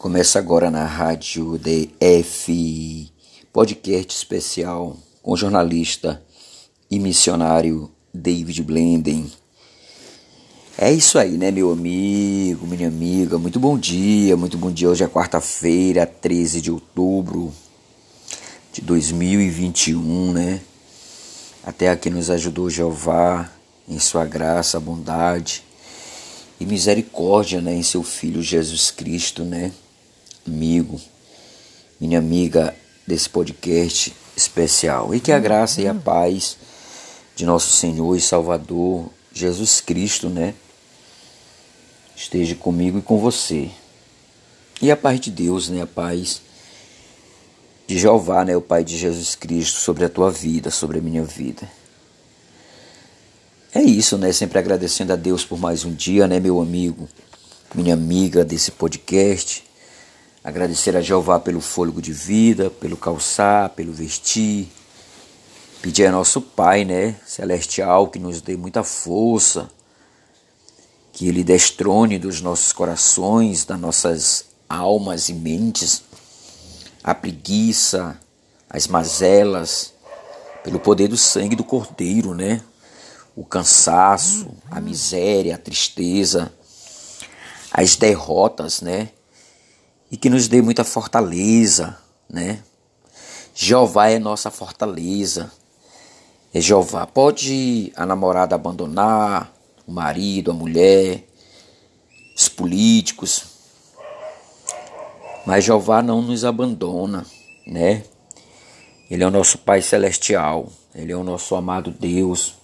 Começa agora na rádio DF, podcast especial com jornalista e missionário David Blenden. É isso aí, né, meu amigo, minha amiga? Muito bom dia, muito bom dia. Hoje é quarta-feira, 13 de outubro de 2021, né? Até aqui nos ajudou Jeová em sua graça, bondade e misericórdia, né, em seu filho Jesus Cristo, né? Amigo, minha amiga desse podcast especial. E que a graça e a paz de nosso Senhor e Salvador Jesus Cristo, né, esteja comigo e com você. E a paz de Deus, né, a paz de Jeová, né, o Pai de Jesus Cristo, sobre a tua vida, sobre a minha vida. É isso, né? Sempre agradecendo a Deus por mais um dia, né, meu amigo, minha amiga desse podcast. Agradecer a Jeová pelo fôlego de vida, pelo calçar, pelo vestir. Pedir a nosso Pai, né, celestial, que nos dê muita força, que Ele destrone dos nossos corações, das nossas almas e mentes, a preguiça, as mazelas, pelo poder do sangue do Cordeiro, né? O cansaço, a miséria, a tristeza, as derrotas, né? E que nos dê muita fortaleza, né? Jeová é nossa fortaleza. É Jeová. Pode a namorada abandonar, o marido, a mulher, os políticos, mas Jeová não nos abandona, né? Ele é o nosso Pai celestial, ele é o nosso amado Deus.